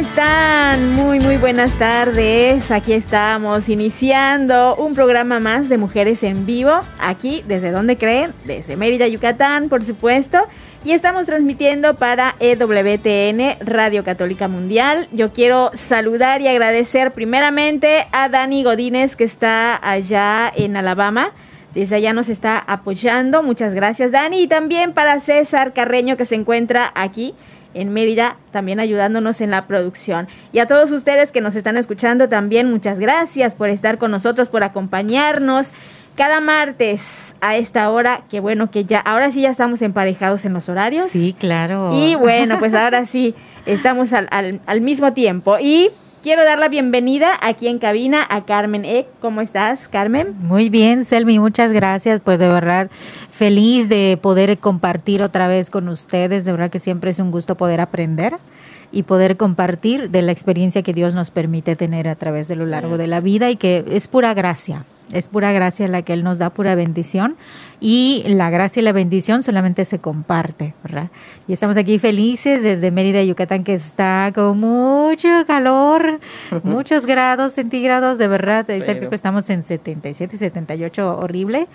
están? Muy, muy buenas tardes. Aquí estamos iniciando un programa más de Mujeres en Vivo, aquí, ¿desde dónde creen? Desde Mérida, Yucatán, por supuesto. Y estamos transmitiendo para EWTN, Radio Católica Mundial. Yo quiero saludar y agradecer primeramente a Dani Godínez, que está allá en Alabama. Desde allá nos está apoyando. Muchas gracias, Dani. Y también para César Carreño, que se encuentra aquí en Mérida, también ayudándonos en la producción. Y a todos ustedes que nos están escuchando también, muchas gracias por estar con nosotros, por acompañarnos cada martes a esta hora, que bueno que ya, ahora sí ya estamos emparejados en los horarios. Sí, claro. Y bueno, pues ahora sí, estamos al, al, al mismo tiempo. Y quiero dar la bienvenida aquí en cabina a Carmen Eck. ¿Cómo estás, Carmen? Muy bien, Selmi, muchas gracias. Pues de verdad, feliz de poder compartir otra vez con ustedes. De verdad que siempre es un gusto poder aprender y poder compartir de la experiencia que Dios nos permite tener a través de lo largo de la vida y que es pura gracia. Es pura gracia la que Él nos da, pura bendición. Y la gracia y la bendición solamente se comparte, ¿verdad? Y estamos aquí felices desde Mérida, Yucatán, que está con mucho calor, muchos grados centígrados, de verdad. Ahorita creo que estamos en 77, 78, horrible.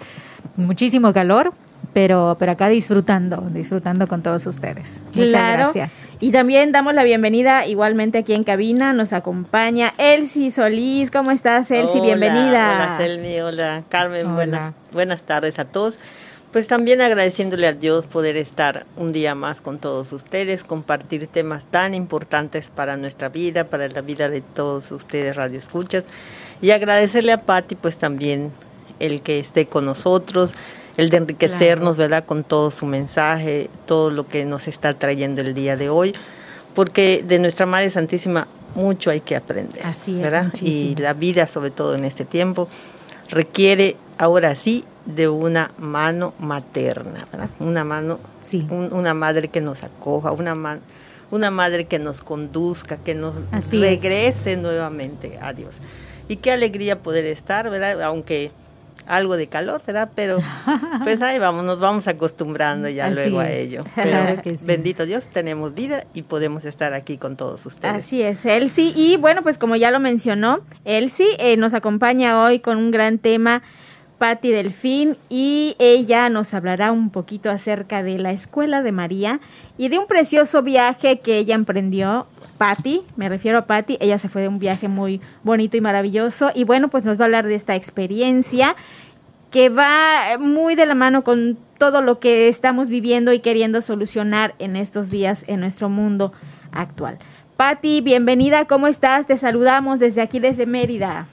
Muchísimo calor, pero, pero acá disfrutando, disfrutando con todos ustedes. Muchas Claro. gracias. Y también damos la bienvenida igualmente aquí en cabina. Nos acompaña Elsie Solís. ¿Cómo estás, Elsie? Hola, Bienvenida. Hola, Selmi, hola, Carmen, Hola. Buenas, buenas tardes a todos. Pues también agradeciéndole a Dios poder estar un día más con todos ustedes, compartir temas tan importantes para nuestra vida, para la vida de todos ustedes, Radio Escuchas. Y agradecerle a Patti, pues también el que esté con nosotros, el de enriquecernos, ¿verdad? Con todo su mensaje, todo lo que nos está trayendo el día de hoy. Porque de nuestra Madre Santísima mucho hay que aprender. Así es, ¿verdad? Y la vida, sobre todo en este tiempo, requiere ahora sí de una mano materna, ¿verdad? Una mano, Sí. un- una madre que nos acoja, una, ma- una madre que nos conduzca, que nos Así es. regrese nuevamente a Dios. Y qué alegría poder estar, ¿verdad? Aunque algo de calor, ¿verdad? Pero pues ahí vamos, nos vamos acostumbrando ya Así luego a ello. Claro Pero que sí. bendito Dios, tenemos vida y podemos estar aquí con todos ustedes. Así es, Elsie. Y bueno, pues como ya lo mencionó, Elsie eh, nos acompaña hoy con un gran tema, Patti Delfín, y ella nos hablará un poquito acerca de la Escuela de María y de un precioso viaje que ella emprendió. Patti, me refiero a Patti, ella se fue de un viaje muy bonito y maravilloso y bueno, pues nos va a hablar de esta experiencia que va muy de la mano con todo lo que estamos viviendo y queriendo solucionar en estos días en nuestro mundo actual. Patti, bienvenida, ¿cómo estás? Te saludamos desde aquí, desde Mérida.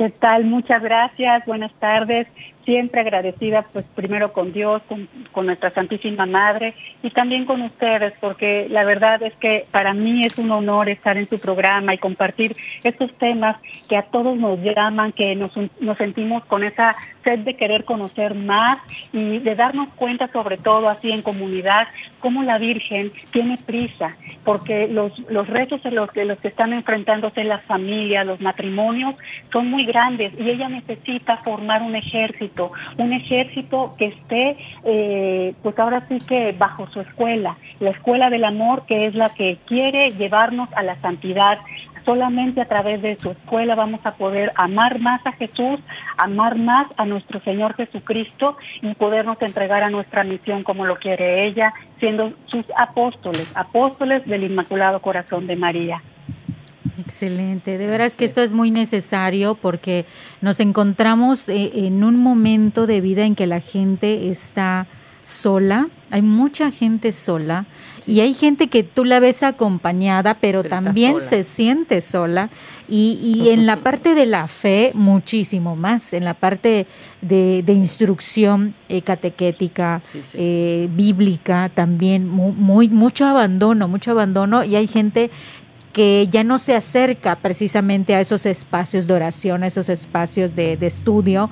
¿Qué tal? Muchas gracias, buenas tardes. Siempre agradecida, pues primero con Dios, con, con nuestra Santísima Madre y también con ustedes, porque la verdad es que para mí es un honor estar en su programa y compartir estos temas que a todos nos llaman, que nos, nos sentimos con esa sed de querer conocer más y de darnos cuenta, sobre todo así en comunidad, cómo la Virgen tiene prisa, porque los, los retos en los que, los que están enfrentándose las familias, los matrimonios, son muy grandes y ella necesita formar un ejército, un ejército que esté, eh, pues ahora sí que bajo su escuela, la escuela del amor, que es la que quiere llevarnos a la santidad, solamente a través de su escuela vamos a poder amar más a Jesús, amar más a nuestro Señor Jesucristo y podernos entregar a nuestra misión como lo quiere ella, siendo sus apóstoles, apóstoles del Inmaculado Corazón de María. Excelente, de veras que esto es muy necesario porque nos encontramos eh, en un momento de vida en que la gente está sola, hay mucha gente sola y hay gente que tú la ves acompañada, pero, también se siente sola y, en la parte de la fe muchísimo más, en la parte de, instrucción eh, catequética, eh, bíblica también, muy, mucho abandono, mucho abandono y hay gente que ya no se acerca precisamente a esos espacios de oración, a esos espacios de, de estudio,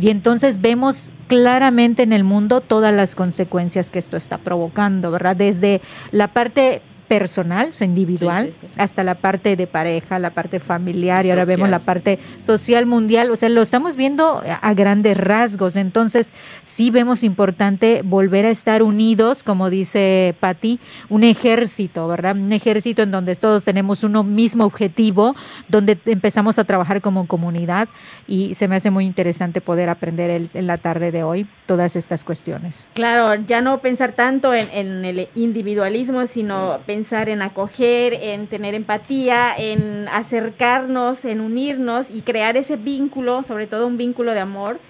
y entonces vemos claramente en el mundo todas las consecuencias que esto está provocando, ¿verdad? Desde la parte personal, o sea, individual, hasta la parte de pareja, la parte familiar y, ahora vemos la parte social mundial, o sea, lo estamos viendo a grandes rasgos, entonces sí vemos importante volver a estar unidos, como dice Patti, un ejército, ¿verdad? Un ejército en donde todos tenemos un mismo objetivo, donde empezamos a trabajar como comunidad y se me hace muy interesante poder aprender en la tarde de hoy todas estas cuestiones. Claro, ya no pensar tanto en, en el individualismo, sino pensar pensar en acoger, en tener empatía, en acercarnos, en unirnos y crear ese vínculo, sobre todo un vínculo de amor,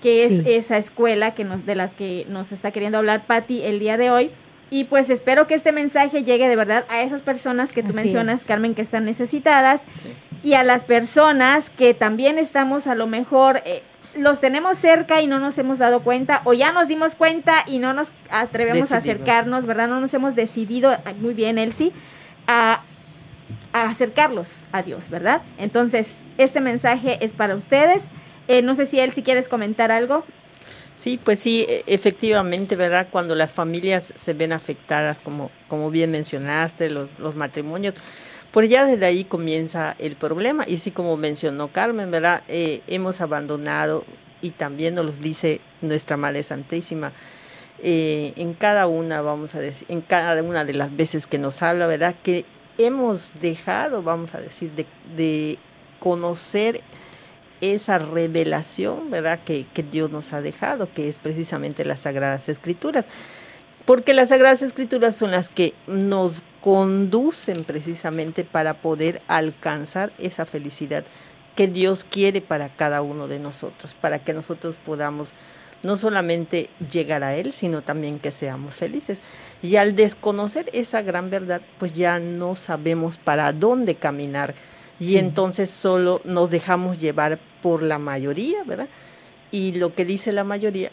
que es esa escuela que nos, de las que nos está queriendo hablar Patti el día de hoy. Y pues espero que este mensaje llegue de verdad a esas personas que tú mencionas, Carmen, que están necesitadas, y a las personas que también estamos a lo mejor eh, los tenemos cerca y no nos hemos dado cuenta, o ya nos dimos cuenta y no nos atrevemos a acercarnos, ¿verdad? No nos hemos decidido, muy bien, Elsie, a, a acercarlos a Dios, ¿verdad? Entonces, este mensaje es para ustedes. Eh, no sé si Elsie quieres comentar algo. Sí, pues sí, e, efectivamente, ¿verdad? Cuando las familias se ven afectadas, como, como bien mencionaste, los, los matrimonios, pues ya desde ahí comienza el problema. Y sí, como mencionó Carmen, ¿verdad? Eh, hemos abandonado, y también nos lo dice nuestra Madre Santísima, eh, en cada una, vamos a decir, en cada una de las veces que nos habla, ¿verdad? Que hemos dejado, vamos a decir, de, de conocer esa revelación, ¿verdad? Que, que Dios nos ha dejado, que es precisamente las Sagradas Escrituras porque las Sagradas Escrituras son las que nos conducen precisamente para poder alcanzar esa felicidad que Dios quiere para cada uno de nosotros, para que nosotros podamos no solamente llegar a Él, sino también que seamos felices. Y al desconocer esa gran verdad, pues ya no sabemos para dónde caminar. Y entonces solo nos dejamos llevar por la mayoría, ¿verdad? Y lo que dice la mayoría,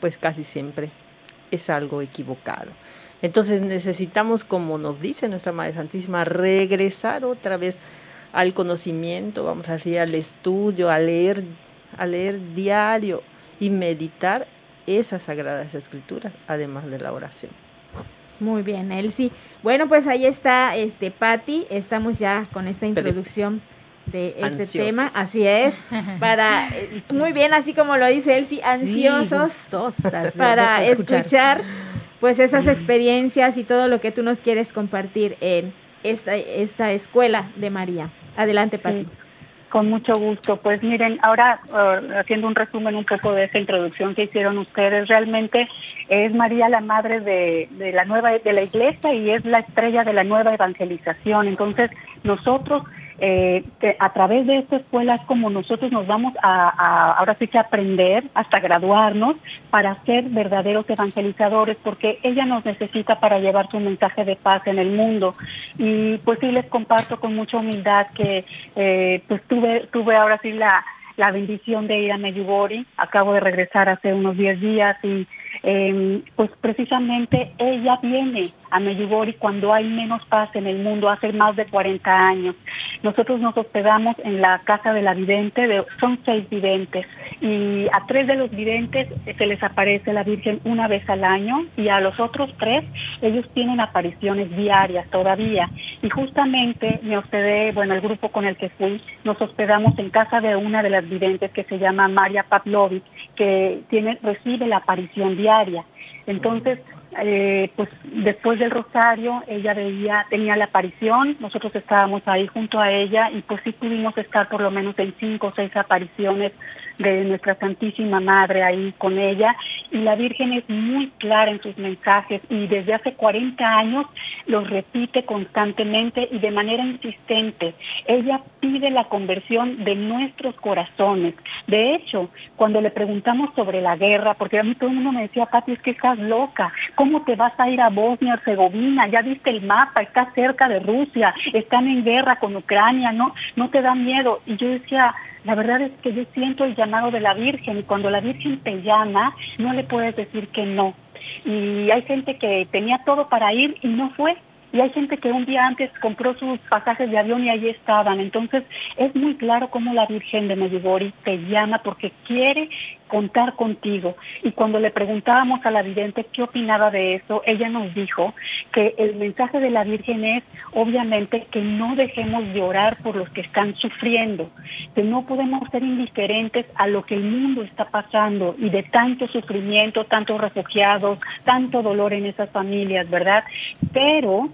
pues casi siempre es algo equivocado. Entonces necesitamos, como nos dice nuestra Madre Santísima, regresar otra vez al conocimiento, vamos a decir, al estudio, a leer, a leer diario y meditar esas sagradas escrituras, además de la oración. Muy bien, Elsie. Bueno, pues ahí está este Patti, estamos ya con esta introducción de este tema, así es, para, muy bien, así como lo dice Elsie, ansiosos para escuchar. Pues esas experiencias y todo lo que tú nos quieres compartir en esta, esta escuela de María. Adelante, Pati. con mucho gusto. Pues miren, ahora uh, haciendo un resumen un poco de esa introducción que hicieron ustedes, realmente es María la madre de, de la nueva de la iglesia y es la estrella de la nueva evangelización. Entonces, nosotros eh, a través de esta escuela es como nosotros nos vamos a, ahora sí que aprender hasta graduarnos para ser verdaderos evangelizadores porque ella nos necesita para llevar su mensaje de paz en el mundo. Y pues sí les comparto con mucha humildad que eh, pues tuve tuve ahora sí la la bendición de ir a Medjugorje. Acabo de regresar hace unos 10 días y eh, pues precisamente ella viene a Medjugorje cuando hay menos paz en el mundo, hace más de 40 años. Nosotros nos hospedamos en la casa de la vidente, de, son seis videntes, y a tres de los videntes se les aparece la Virgen una vez al año, y a los otros tres ellos tienen apariciones diarias todavía. Y justamente me hospedé, bueno, el grupo con el que fui, nos hospedamos en casa de una de las videntes que se llama María Pavlovich, que tiene, recibe la aparición diaria. Entonces, eh, pues después del rosario ella veía, tenía la aparición, nosotros estábamos ahí junto a ella y pues sí pudimos estar por lo menos en cinco o seis apariciones de nuestra Santísima Madre ahí con ella y la Virgen es muy clara en sus mensajes y desde hace 40 años los repite constantemente y de manera insistente. Ella pide la conversión de nuestros corazones. De hecho, cuando le preguntamos sobre la guerra, porque a mí todo el mundo me decía, Pati, es que estás loca, ¿cómo te vas a ir a Bosnia-Herzegovina? Ya viste el mapa, está cerca de Rusia, están en guerra con Ucrania, ¿no? No te da miedo. Y yo decía, la verdad es que yo siento el llamado de la Virgen y cuando la Virgen te llama, no le puedes decir que no. Y hay gente que tenía todo para ir y no fue y hay gente que un día antes compró sus pasajes de avión y ahí estaban. Entonces es muy claro cómo la Virgen de Medjugorje te llama porque quiere contar contigo. Y cuando le preguntábamos a la vidente qué opinaba de eso, ella nos dijo que el mensaje de la Virgen es obviamente que no dejemos de orar por los que están sufriendo, que no podemos ser indiferentes a lo que el mundo está pasando y de tanto sufrimiento, tantos refugiados, tanto dolor en esas familias, ¿verdad? Pero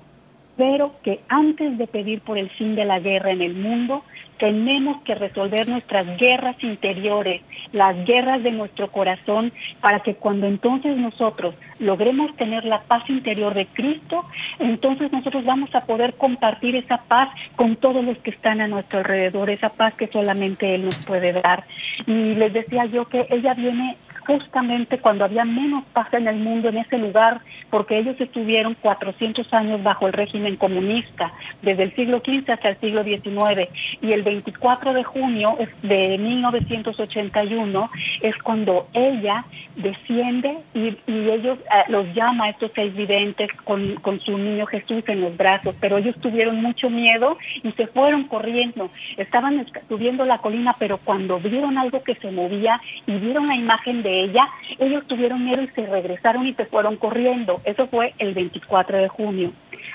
pero que antes de pedir por el fin de la guerra en el mundo, tenemos que resolver nuestras guerras interiores, las guerras de nuestro corazón, para que cuando entonces nosotros logremos tener la paz interior de Cristo, entonces nosotros vamos a poder compartir esa paz con todos los que están a nuestro alrededor, esa paz que solamente Él nos puede dar. Y les decía yo que ella viene justamente cuando había menos paz en el mundo en ese lugar, porque ellos estuvieron 400 años bajo el régimen comunista, desde el siglo XV hasta el siglo XIX, y el 24 de junio de 1981 es cuando ella desciende y, ellos eh, los llama a estos seis videntes con, con su niño Jesús en los brazos, pero ellos tuvieron mucho miedo y se fueron corriendo, estaban subiendo la colina, pero cuando vieron algo que se movía y vieron la imagen de ella, ellos tuvieron miedo y se regresaron y se fueron corriendo. Eso fue el 24 de junio.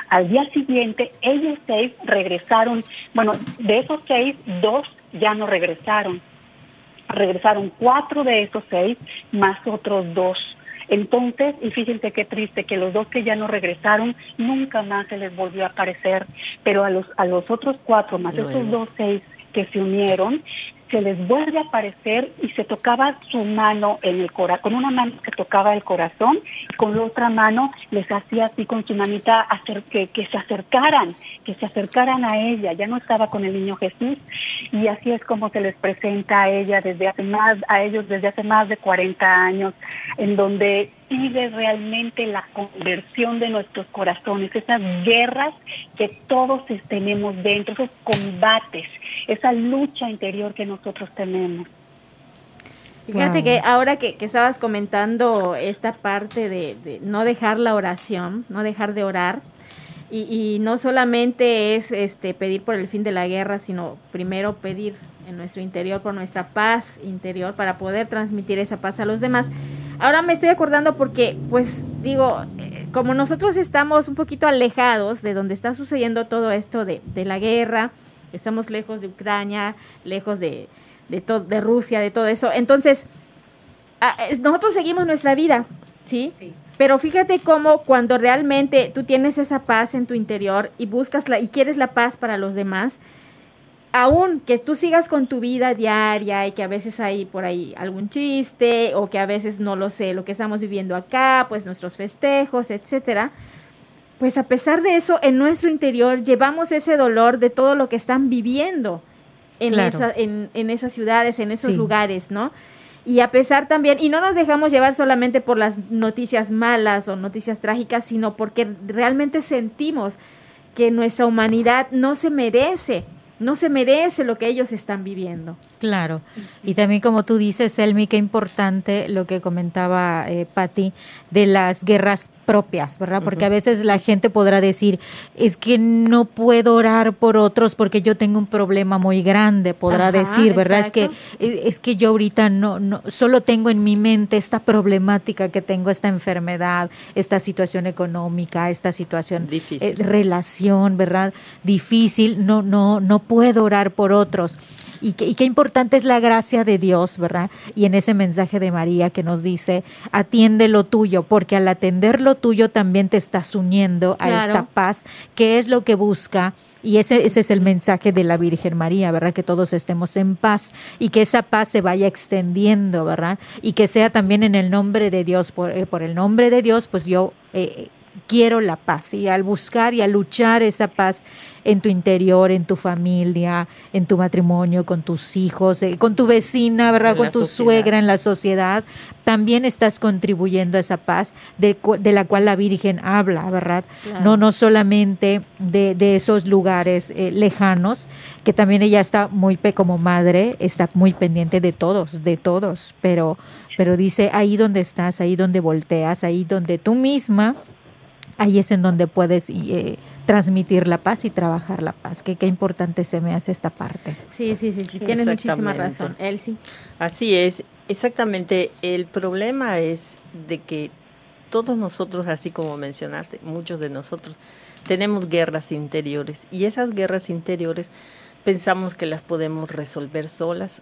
Al día siguiente, ellos seis regresaron, bueno, de esos seis, dos ya no regresaron. Regresaron cuatro de esos seis, más otros dos. Entonces, y fíjense qué triste que los dos que ya no regresaron nunca más se les volvió a aparecer, pero a los a los otros cuatro más esos dos seis que se unieron, se les vuelve a aparecer y se tocaba su mano en el corazón, con una mano que tocaba el corazón, con la otra mano les hacía así con su manita hacer que, que se acercaran, que se acercaran a ella, ya no estaba con el niño Jesús. Y así es como se les presenta a ella desde hace más, a ellos desde hace más de 40 años, en donde pide realmente la conversión de nuestros corazones, esas guerras que todos tenemos dentro, esos combates, esa lucha interior que nosotros tenemos. Fíjate que ahora que, estabas comentando esta parte de, no dejar la oración, no dejar de orar, y, y, no solamente es este pedir por el fin de la guerra, sino primero pedir en nuestro interior por nuestra paz interior para poder transmitir esa paz a los demás. Ahora me estoy acordando porque, pues digo, eh, como nosotros estamos un poquito alejados de donde está sucediendo todo esto de, de la guerra, estamos lejos de Ucrania, lejos de, de, de Rusia, de todo eso, entonces ah, nosotros seguimos nuestra vida, ¿sí? Sí. Pero fíjate cómo cuando realmente tú tienes esa paz en tu interior y buscas la y quieres la paz para los demás, aún que tú sigas con tu vida diaria y que a veces hay por ahí algún chiste o que a veces no lo sé, lo que estamos viviendo acá, pues nuestros festejos, etcétera, pues a pesar de eso, en nuestro interior llevamos ese dolor de todo lo que están viviendo en, esa, en, en, esas ciudades, en esos lugares, ¿no? Y a pesar también, y no nos dejamos llevar solamente por las noticias malas o noticias trágicas, sino porque realmente sentimos que nuestra humanidad no se merece no se merece lo que ellos están viviendo. Claro, y también como tú dices, Elmi, qué importante lo que comentaba eh, Patti de las guerras propias, ¿verdad? Porque a veces la gente podrá decir, es que no puedo orar por otros porque yo tengo un problema muy grande, podrá decir, ¿verdad? Es que es que yo ahorita no no solo tengo en mi mente esta problemática que tengo esta enfermedad, esta situación económica, esta situación Difícil. Eh, relación, ¿verdad? Difícil, no no no puedo orar por otros. Y qué, y qué importante es la gracia de Dios, ¿verdad? Y en ese mensaje de María que nos dice, atiende lo tuyo, porque al atender lo tuyo también te estás uniendo a esta paz, que es lo que busca y ese, ese es el mensaje de la Virgen María, ¿verdad? Que todos estemos en paz y que esa paz se vaya extendiendo, ¿verdad? Y que sea también en el nombre de Dios, por, eh, por el nombre de Dios, pues yo eh, quiero la paz y al buscar y a luchar esa paz en tu interior, en tu familia, en tu matrimonio, con tus hijos, eh, con tu vecina, ¿verdad? con tu suegra, en la sociedad, también estás contribuyendo a esa paz de, la cual la Virgen habla, ¿verdad? No, no solamente de, de esos lugares eh, lejanos, que también ella está muy, como madre, está muy pendiente de todos, de todos, pero, pero dice, ahí donde estás, ahí donde volteas, ahí donde tú misma ahí es en donde puedes eh, transmitir la paz y trabajar la paz. Que qué importante se me hace esta parte. Sí, sí, sí, tienes muchísima razón. Sí. Así es, exactamente. El problema es de que todos nosotros, así como mencionaste, muchos de nosotros tenemos guerras interiores y esas guerras interiores pensamos que las podemos resolver solas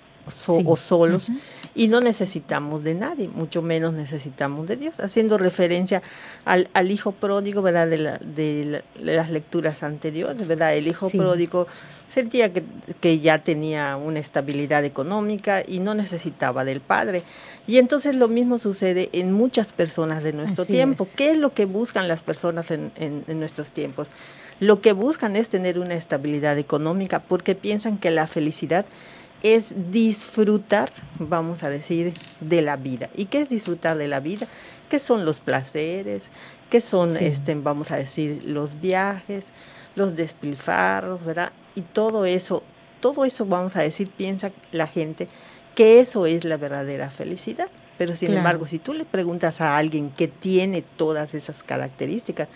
o solos y no necesitamos de nadie, mucho menos necesitamos de Dios, haciendo referencia al, al hijo pródigo, ¿verdad? De, la, de, las lecturas anteriores, ¿verdad? El hijo pródigo sentía que, que, ya tenía una estabilidad económica y no necesitaba del padre. Y entonces lo mismo sucede en muchas personas de nuestro tiempo. ¿Qué es lo que buscan las personas en, en nuestros tiempos? Lo que buscan es tener una estabilidad económica porque piensan que la felicidad es disfrutar, vamos a decir, de la vida. ¿Y qué es disfrutar de la vida? ¿Qué son los placeres? ¿Qué son, este, vamos a decir, los viajes, los despilfarros, ¿verdad? Y todo eso, todo eso, vamos a decir, piensa la gente que eso es la verdadera felicidad. Pero sin embargo, si tú le preguntas a alguien que tiene todas esas características,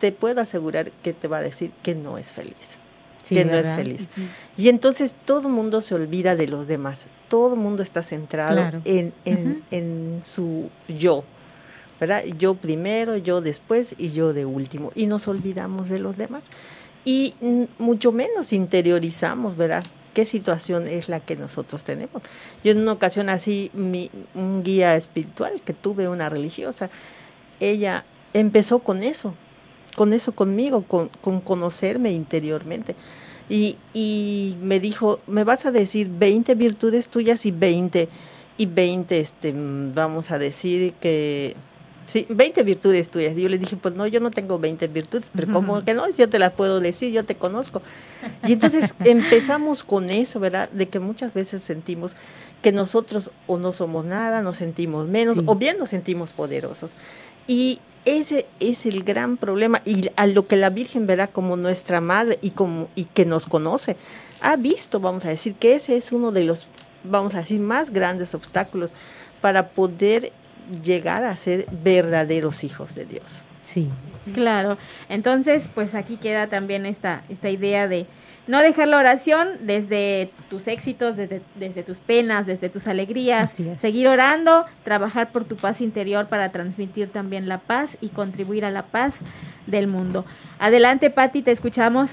te puedo asegurar que te va a decir que no es feliz, que no es feliz. Y entonces todo el mundo se olvida de los demás, todo el mundo está centrado en, en, su yo, ¿verdad? Yo primero, yo después y yo de último. Y nos olvidamos de los demás. Y mucho menos interiorizamos, ¿verdad? ¿Qué situación es la que nosotros tenemos? Yo en una ocasión así, mi, un guía espiritual que tuve, una religiosa, ella empezó con eso, con eso conmigo, con, con conocerme interiormente. Y, y, me dijo, me vas a decir 20 virtudes tuyas y 20, y 20, este, vamos a decir que, sí, 20 virtudes tuyas. Y yo le dije, pues no, yo no tengo 20 virtudes, pero como que no? Yo te las puedo decir, yo te conozco. Y entonces empezamos con eso, ¿verdad? De que muchas veces sentimos que nosotros o no somos nada, nos sentimos menos, o bien nos sentimos poderosos. Y ese es el gran problema y a lo que la Virgen verá como nuestra madre y como y que nos conoce ha visto, vamos a decir, que ese es uno de los, vamos a decir, más grandes obstáculos para poder llegar a ser verdaderos hijos de Dios. Sí. Claro. Entonces, pues aquí queda también esta esta idea de no dejar la oración desde tus éxitos, desde, desde tus penas, desde tus alegrías. Seguir orando, trabajar por tu paz interior para transmitir también la paz y contribuir a la paz del mundo. Adelante, Patti, te escuchamos.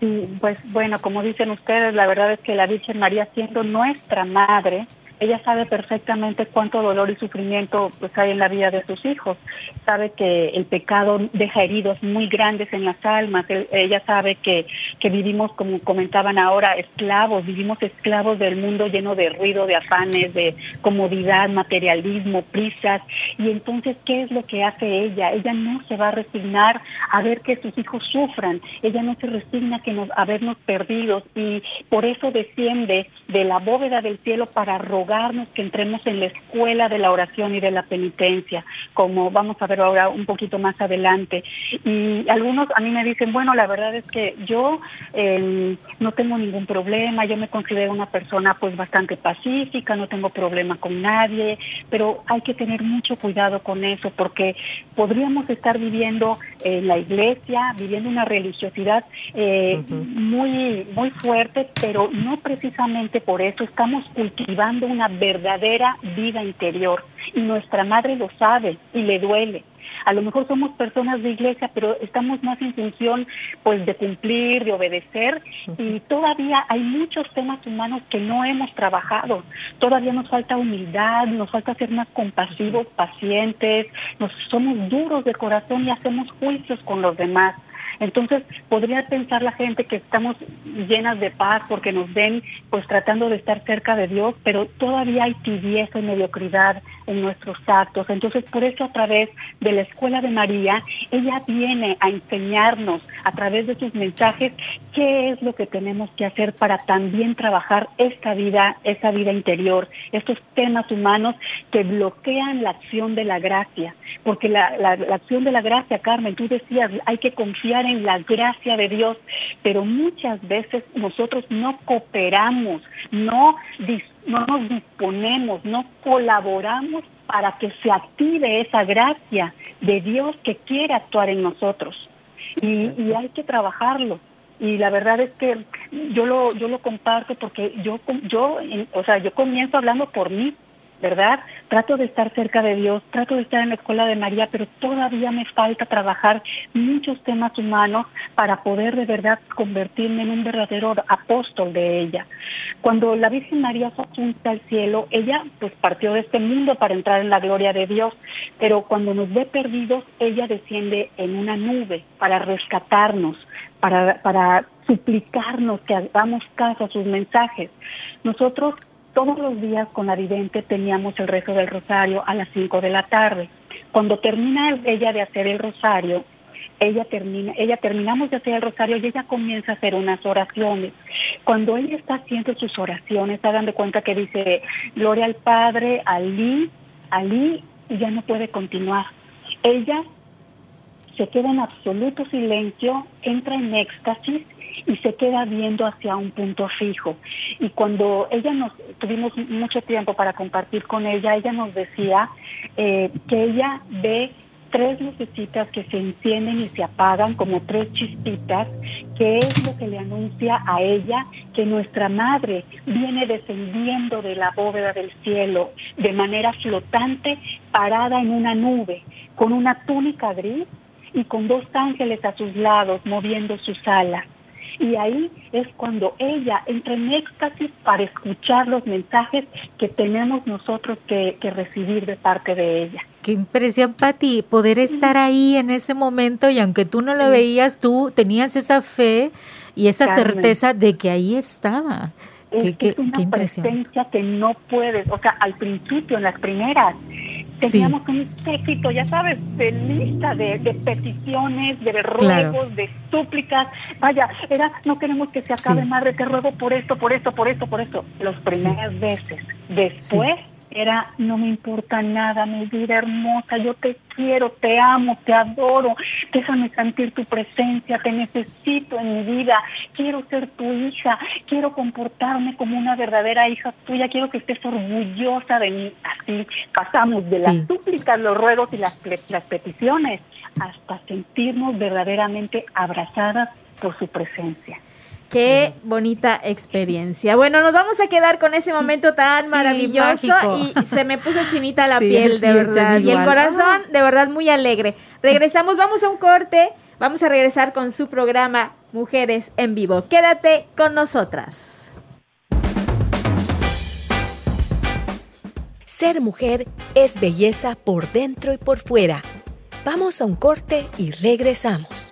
Sí, pues bueno, como dicen ustedes, la verdad es que la Virgen María siendo nuestra madre, ella sabe perfectamente cuánto dolor y sufrimiento pues hay en la vida de sus hijos. Sabe que el pecado deja heridos muy grandes en las almas. ella sabe que, que vivimos, como comentaban ahora, esclavos, vivimos esclavos del mundo lleno de ruido, de afanes, de comodidad, materialismo, prisas. Y entonces, ¿qué es lo que hace ella? Ella no se va a resignar a ver que sus hijos sufran. Ella no se resigna a vernos perdidos y por eso desciende de la bóveda del cielo para rogar que entremos en la escuela de la oración y de la penitencia, como vamos a ver ahora un poquito más adelante. Y algunos a mí me dicen, bueno, la verdad es que yo eh, no tengo ningún problema, yo me considero una persona pues bastante pacífica, no tengo problema con nadie, pero hay que tener mucho cuidado con eso porque podríamos estar viviendo en la iglesia, viviendo una religiosidad eh, muy, muy fuerte, pero no precisamente por eso estamos cultivando una verdadera vida interior. Y nuestra madre lo sabe y le duele. A lo mejor somos personas de iglesia, pero estamos más en función pues de cumplir, de obedecer. Y todavía hay muchos temas humanos que no hemos trabajado. Todavía nos falta humildad, nos falta ser más compasivos, pacientes, nos somos duros de corazón y hacemos juicios con los demás. Entonces, podría pensar la gente que estamos llenas de paz porque nos ven pues tratando de estar cerca de Dios, pero todavía hay tibieza y mediocridad en nuestros actos. Entonces, por eso a través de la Escuela de María, ella viene a enseñarnos a través de sus mensajes qué es lo que tenemos que hacer para también trabajar esta vida, esa vida interior, estos temas humanos que bloquean la acción de la gracia. Porque la, la, acción de la gracia, Carmen, tú decías, hay que confiar en la gracia de Dios, pero muchas veces nosotros no cooperamos, no, no nos disponemos, no colaboramos para que se active esa gracia de Dios que quiere actuar en nosotros. Y, y hay que trabajarlo y la verdad es que yo lo yo lo comparto porque yo yo o sea yo comienzo hablando por mí ¿verdad? Trato de estar cerca de Dios, trato de estar en la escuela de María, pero todavía me falta trabajar muchos temas humanos para poder de verdad convertirme en un verdadero apóstol de ella. Cuando la Virgen María fue asunta al cielo, ella pues partió de este mundo para entrar en la gloria de Dios, pero cuando nos ve perdidos, ella desciende en una nube para rescatarnos, para, para suplicarnos que hagamos caso a sus mensajes. Nosotros todos los días con la vidente teníamos el rezo del rosario a las 5 de la tarde. Cuando termina ella de hacer el rosario, ella termina, ella terminamos de hacer el rosario y ella comienza a hacer unas oraciones. Cuando ella está haciendo sus oraciones, hagan de cuenta que dice Gloria al Padre, Ali, Ali, y ya no puede continuar. Ella se queda en absoluto silencio, entra en éxtasis y se queda viendo hacia un punto fijo. Y cuando ella nos tuvimos mucho tiempo para compartir con ella, ella nos decía eh, que ella ve tres lucecitas que se encienden y se apagan como tres chispitas, que es lo que le anuncia a ella que nuestra madre viene descendiendo de la bóveda del cielo de manera flotante, parada en una nube, con una túnica gris y con dos ángeles a sus lados moviendo sus alas. Y ahí es cuando ella entra en éxtasis para escuchar los mensajes que tenemos nosotros que, recibir de parte de ella. Qué impresión, Pati, poder estar ahí en ese momento y aunque tú no lo veías, tú tenías esa fe y esa certeza de que ahí estaba. Es, qué, una presencia que no puedes, o sea, al principio, en las primeras, teníamos un éxito, ya sabes, de lista de, peticiones, de ruegos, de súplicas. Vaya, era, no queremos que se acabe, madre, te ruego por esto, por esto, por esto, por esto. Las primeras veces. Después era no me importa nada, mi vida hermosa, yo te quiero, te amo, te adoro, déjame sentir tu presencia, te necesito en mi vida, quiero ser tu hija, quiero comportarme como una verdadera hija tuya, quiero que estés orgullosa de mí. Así pasamos de las súplicas, los ruegos y las, las peticiones hasta sentirnos verdaderamente abrazadas por su presencia. Qué bonita experiencia. Bueno, nos vamos a quedar con ese momento tan maravilloso y se me puso chinita la piel, de verdad. Y el corazón, de verdad, muy alegre. Regresamos, vamos a un corte. Vamos a regresar con su programa Mujeres en Vivo. Quédate con nosotras. Ser mujer es belleza por dentro y por fuera. Vamos a un corte y regresamos.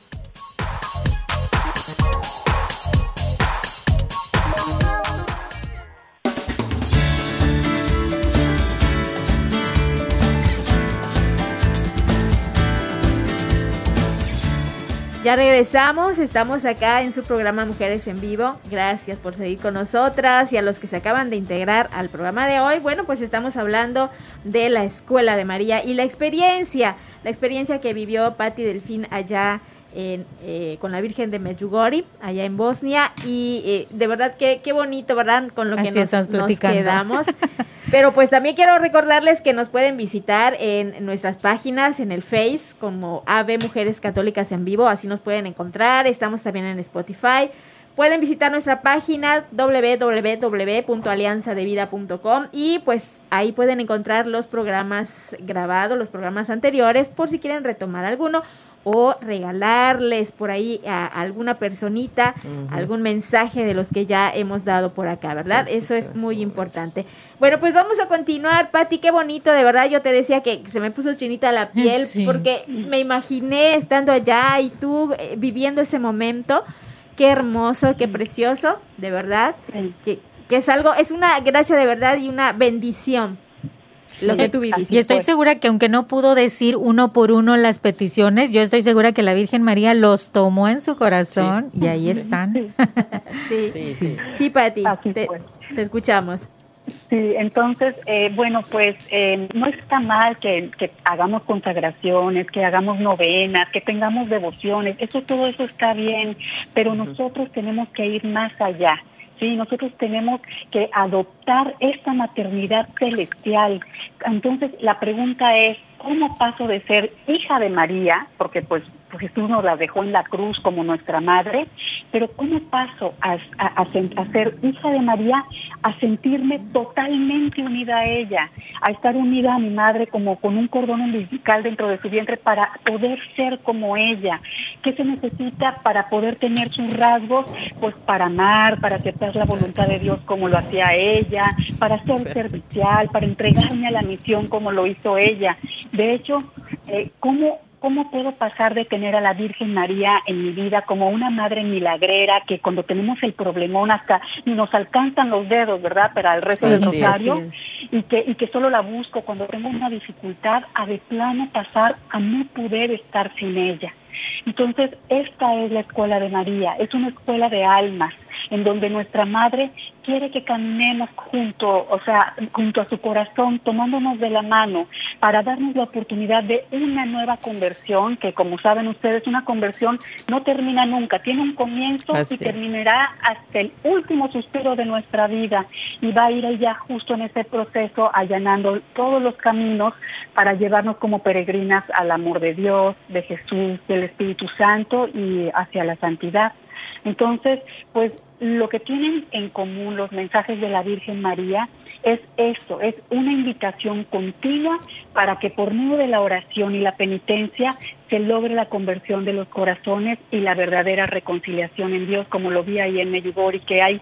Ya regresamos, estamos acá en su programa Mujeres en Vivo. Gracias por seguir con nosotras y a los que se acaban de integrar al programa de hoy. Bueno, pues estamos hablando de la Escuela de María y la experiencia, la experiencia que vivió Patti Delfín allá en, eh, con la Virgen de Medjugorje, allá en Bosnia. Y eh, de verdad que qué bonito, ¿verdad? Con lo que nos, nos quedamos. Pero pues también quiero recordarles que nos pueden visitar en nuestras páginas, en el Face, como AB Mujeres Católicas en Vivo, así nos pueden encontrar. Estamos también en Spotify. Pueden visitar nuestra página www.alianzadevida.com y pues ahí pueden encontrar los programas grabados, los programas anteriores, por si quieren retomar alguno o regalarles por ahí a alguna personita algún mensaje de los que ya hemos dado por acá, ¿verdad? Eso es muy importante. Bueno, pues vamos a continuar, Pati, qué bonito, de verdad yo te decía que se me puso chinita la piel porque me imaginé estando allá y tú eh, viviendo ese momento. Qué hermoso, qué precioso, de verdad, que, que es algo, es una gracia de verdad y una bendición lo que tú viviste. Y estoy segura que aunque no pudo decir uno por uno las peticiones, yo estoy segura que la Virgen María los tomó en su corazón y ahí están. Sí, sí, sí. Sí, Pati, te, te, escuchamos. Sí, entonces, eh, bueno, pues eh, no está mal que, que, hagamos consagraciones, que hagamos novenas, que tengamos devociones, eso todo eso está bien, pero nosotros tenemos que ir más allá. Sí, nosotros tenemos que adoptar esta maternidad celestial. Entonces, la pregunta es, ¿cómo paso de ser hija de María, porque pues Jesús nos la dejó en la cruz como nuestra madre, pero ¿cómo paso a, a, ser hija de María, a sentirme totalmente unida a ella, a estar unida a mi madre como con un cordón umbilical dentro de su vientre para poder ser como ella? ¿Qué se necesita para poder tener sus rasgos? Pues para amar, para aceptar la voluntad de Dios como lo hacía ella, para ser servicial, para entregarme a la misión como lo hizo ella. De hecho, eh, ¿cómo ¿cómo puedo pasar de tener a la Virgen María en mi vida como una madre milagrera que cuando tenemos el problemón hasta nos alcanzan los dedos, ¿verdad? Para el resto del rosario y que y que solo la busco cuando tengo una dificultad a de plano pasar a no poder estar sin ella. Entonces, esta es la escuela de María, es una escuela de almas en donde nuestra madre quiere que caminemos junto, o sea, junto a su corazón, tomándonos de la mano para darnos la oportunidad de una nueva conversión, que como saben ustedes, una conversión no termina nunca, tiene un comienzo y terminará hasta el último suspiro de nuestra vida y va a ir ella justo en ese proceso allanando todos los caminos para llevarnos como peregrinas al amor de Dios, de Jesús, del Espíritu Santo y hacia la santidad. Entonces, pues lo que tienen en común los mensajes de la Virgen María es esto, es una invitación continua para que por medio de la oración y la penitencia se logre la conversión de los corazones y la verdadera reconciliación en Dios, como lo vi ahí en Medjugorje, que hay,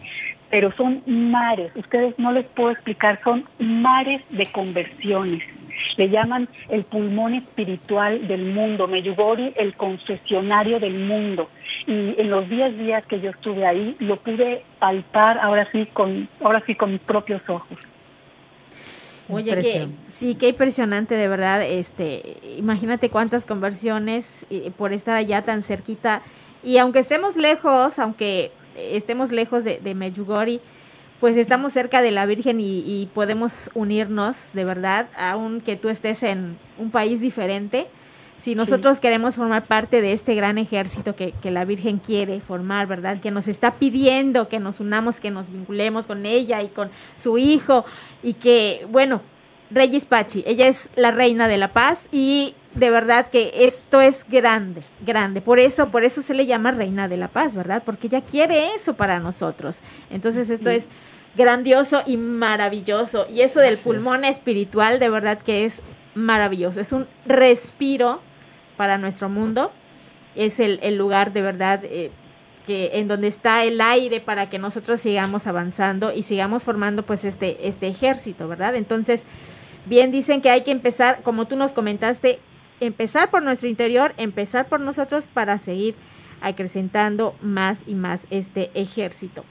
pero son mares, ustedes no les puedo explicar, son mares de conversiones. Le llaman el pulmón espiritual del mundo, Medjugorje el concesionario del mundo y en los 10 días que yo estuve ahí lo pude palpar ahora sí con ahora sí con mis propios ojos. Oye, sí, qué impresionante de verdad. Este, imagínate cuántas conversiones por estar allá tan cerquita. Y aunque estemos lejos, aunque estemos lejos de, de Medjugorje, pues estamos cerca de la Virgen y, y, podemos unirnos, de verdad, aunque tú estés en un país diferente si nosotros queremos formar parte de este gran ejército que, que, la Virgen quiere formar, ¿verdad? Que nos está pidiendo que nos unamos, que nos vinculemos con ella y con su hijo y que, bueno, Reyes Pachi, ella es la reina de la paz y de verdad que esto es grande, grande. Por eso, por eso se le llama reina de la paz, ¿verdad? Porque ella quiere eso para nosotros. Entonces esto es grandioso y maravilloso. Y eso del pulmón espiritual, de verdad que es maravilloso. Es un respiro para nuestro mundo. Es el, el lugar de verdad eh, que en donde está el aire para que nosotros sigamos avanzando y sigamos formando pues este, este ejército, ¿verdad? Entonces, Bien, dicen que hay que empezar, como tú nos comentaste, empezar por nuestro interior, empezar por nosotros para seguir acrecentando más y más este ejército.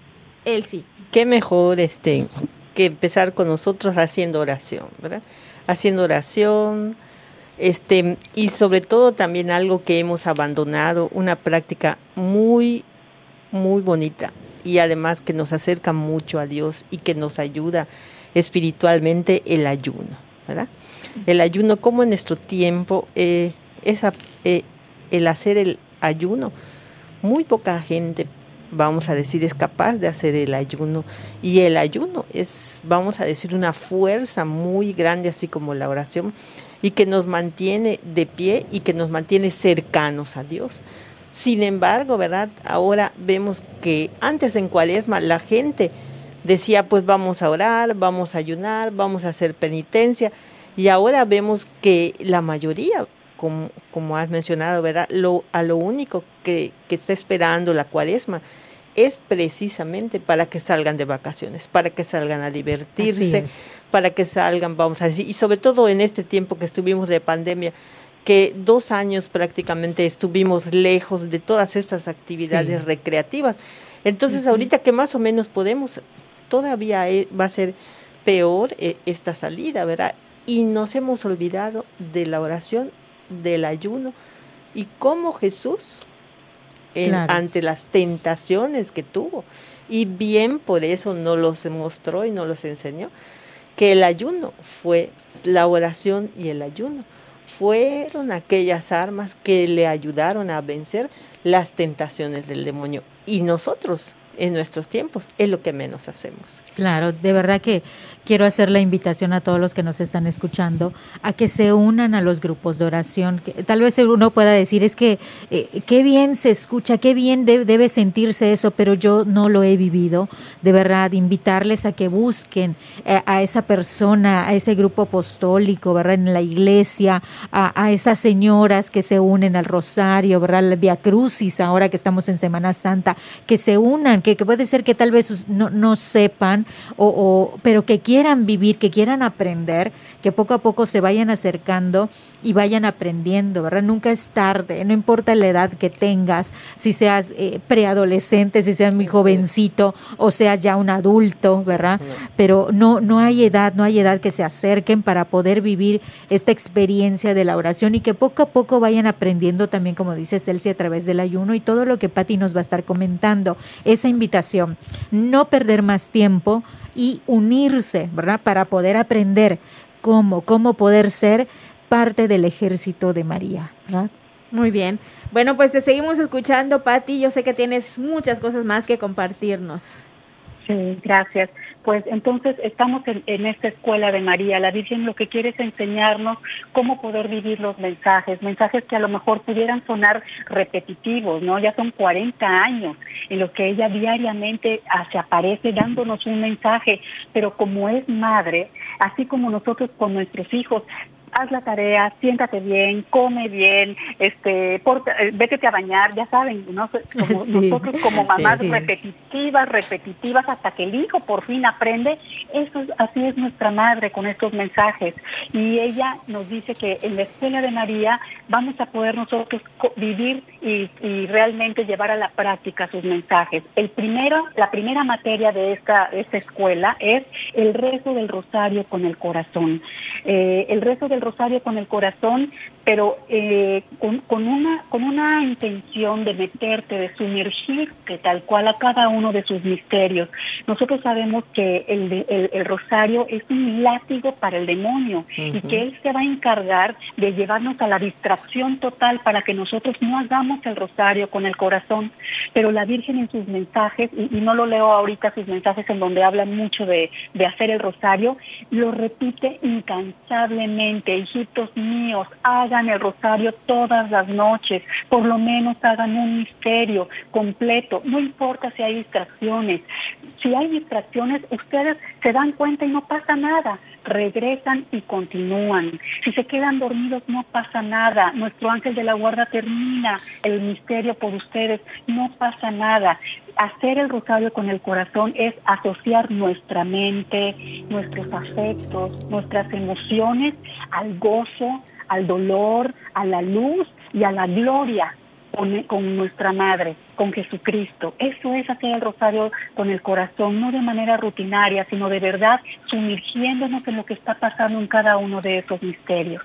Él. Qué mejor este que empezar con nosotros haciendo oración, ¿verdad? Haciendo oración, este, y sobre todo también algo que hemos abandonado, una práctica muy, muy bonita y además que nos acerca mucho a Dios y que nos ayuda espiritualmente el ayuno, ¿verdad? El ayuno, como en nuestro tiempo, eh, eh, el hacer el ayuno, muy poca gente, vamos a decir, es capaz de hacer el ayuno. Y el ayuno es, vamos a decir, una fuerza muy grande, así como la oración y que nos mantiene de pie y que nos mantiene cercanos a Dios. Sin embargo, ¿verdad? Ahora vemos que antes en Cuaresma la gente decía, pues vamos a orar, vamos a ayunar, vamos a hacer penitencia, y ahora vemos que la mayoría, como, como has mencionado, ¿verdad? Lo, a lo único que, que está esperando la Cuaresma es precisamente para que salgan de vacaciones, para que salgan a divertirse, para que salgan, vamos a decir, y sobre todo en este tiempo que estuvimos de pandemia, que dos años prácticamente estuvimos lejos de todas estas actividades recreativas. Entonces, ahorita que más o menos podemos, todavía e, va a ser peor eh, esta salida, ¿verdad? Y nos hemos olvidado de la oración, del ayuno, y cómo Jesús, ante las tentaciones que tuvo, y bien por eso nos los mostró y nos los enseñó, que el ayuno fue la oración y el ayuno. Fueron aquellas armas que le ayudaron a vencer las tentaciones del demonio. Y nosotros en nuestros tiempos es lo que menos hacemos. Claro, de verdad que quiero hacer la invitación a todos los que nos están escuchando a que se unan a los grupos de oración. tal vez uno pueda decir, es que eh, qué bien se escucha, qué bien debe sentirse eso, pero yo no lo he vivido. De verdad, invitarles a que busquen eh, a esa persona, a ese grupo apostólico, ¿verdad? En la iglesia, a, esas señoras que se unen al rosario, ¿verdad? La Via Crucis, ahora que estamos en Semana Santa, que se unan, que, puede ser que tal vez no, no sepan, o, pero que quieran vivir, que quieran aprender, que poco a poco se vayan acercando y vayan aprendiendo, ¿verdad? Nunca es tarde, no importa la edad que tengas, si seas eh, preadolescente, si seas muy jovencito o seas ya un adulto, ¿verdad? Pero no, no hay edad, no hay edad que se acerquen para poder vivir esta experiencia de la oración y que poco a poco vayan aprendiendo también, como dice Celsi, a través del ayuno y todo lo que Patti nos va a estar comentando. Esa invitación, no perder más tiempo y unirse, ¿verdad? Para poder aprender cómo, cómo poder ser parte del ejército de María, ¿verdad? Muy bien. Bueno, pues te seguimos escuchando, Patti. Yo sé que tienes muchas cosas más que compartirnos. Sí, gracias. Pues entonces estamos en, esta escuela de María. La Virgen lo que quiere es enseñarnos cómo poder vivir los mensajes, mensajes que a lo mejor pudieran sonar repetitivos, ¿no? Ya son 40 años en los que ella diariamente se aparece dándonos un mensaje, pero como es madre, así como nosotros con nuestros hijos, haz la tarea, siéntate bien, come bien, este, porta, eh, vete a bañar, ya saben, ¿no? nosotros como mamás repetitivas, repetitivas, hasta que el hijo por fin aprende, eso así es nuestra madre con estos mensajes. Y ella nos dice que en la escuela de María vamos a poder nosotros vivir y, y realmente llevar a la práctica sus mensajes. El primero, la primera materia de esta, esta escuela es el rezo del rosario con el corazón. Eh, el rezo del rosario con el corazón, pero eh, con, una, con una intención de meterte, de sumergirte tal cual a cada uno de sus misterios. Nosotros sabemos que el, el, rosario es un látigo para el demonio y que él se va a encargar de llevarnos a la distracción total para que nosotros no hagamos el rosario con el corazón. Pero la Virgen en sus mensajes, y, no lo leo ahorita sus mensajes en donde hablan mucho de, de hacer el rosario, lo repite incansablemente, hijitos míos, hagan el rosario todas las noches, por lo menos hagan un misterio completo, no importa si hay distracciones, si hay distracciones, ustedes se dan cuenta y no pasa nada, regresan y continúan. Si se quedan dormidos no pasa nada. Nuestro ángel de la guarda termina el misterio por ustedes, no pasa nada. Hacer el rosario con el corazón es asociar nuestra mente, nuestros afectos, nuestras emociones al gozo, al dolor, a la luz y a la gloria con, nuestra Madre, con Jesucristo. Eso es hacer el rosario con el corazón, no de manera rutinaria, sino de verdad sumergiéndonos en lo que está pasando en cada uno de esos misterios.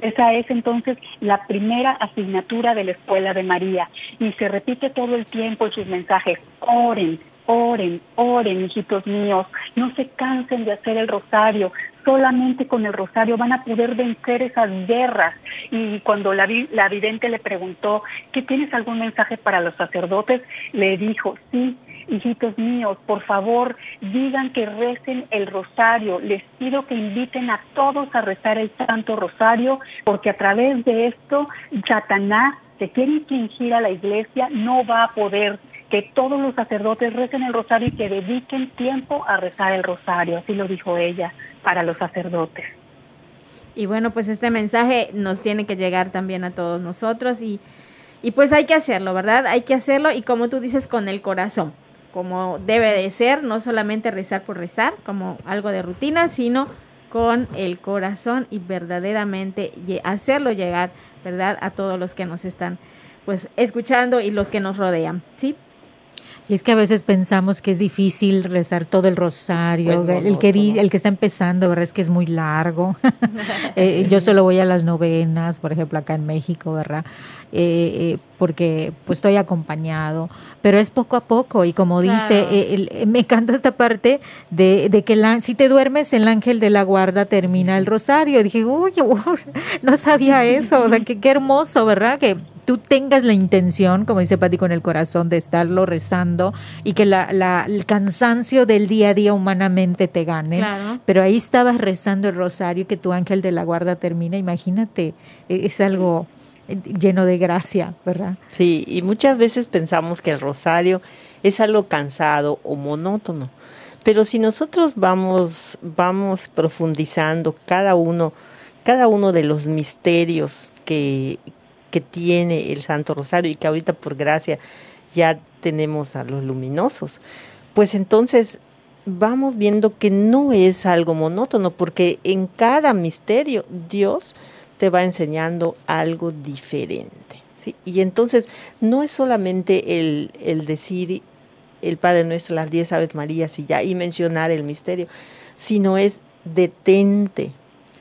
Esa es entonces la primera asignatura de la Escuela de María y se repite todo el tiempo en sus mensajes. Oren, oren, oren, hijitos míos, no se cansen de hacer el rosario, solamente con el rosario van a poder vencer esas guerras. Y cuando la, la vidente le preguntó, ¿qué tienes algún mensaje para los sacerdotes? Le dijo, sí, hijitos míos, por favor, digan que recen el rosario. Les pido que inviten a todos a rezar el Santo Rosario, porque a través de esto, Satanás, que quiere infringir a la iglesia, no va a poder que todos los sacerdotes recen el rosario y que dediquen tiempo a rezar el rosario, así lo dijo ella, para los sacerdotes. Y bueno, pues este mensaje nos tiene que llegar también a todos nosotros y, y pues hay que hacerlo, ¿verdad? Hay que hacerlo y como tú dices, con el corazón, como debe de ser, no solamente rezar por rezar, como algo de rutina, sino con el corazón y verdaderamente hacerlo llegar, ¿verdad? A todos los que nos están pues escuchando y los que nos rodean, ¿sí? Y es que a veces pensamos que es difícil rezar todo el rosario. el, que, el que está empezando, ¿verdad? Es que es muy largo. Eh, yo solo voy a las novenas, por ejemplo, acá en México, ¿verdad? Eh, eh, porque pues estoy acompañado. Pero es poco a poco y como dice, me encanta esta parte de, de que la, si te duermes, el ángel de la guarda termina el rosario. dije, uy, no sabía eso. O sea, que qué hermoso, ¿verdad? Que tú tengas la intención, como dice Pati, con el corazón de estarlo rezando y que la, la, el cansancio del día a día humanamente te gane. Pero ahí estabas rezando el rosario que tu ángel de la guarda termina. Imagínate, e, es algo lleno de gracia, ¿verdad? Sí, y muchas veces pensamos que el rosario es algo cansado o monótono. Pero si nosotros vamos, vamos profundizando cada uno, cada uno de los misterios que, que tiene el Santo Rosario y que ahorita por gracia ya tenemos a los luminosos, pues entonces vamos viendo que no es algo monótono, porque en cada misterio Dios te va enseñando algo diferente. ¿sí? Y entonces no es solamente el, el decir el Padre Nuestro, las diez Aves Marías y ya, y mencionar el misterio, sino es detente,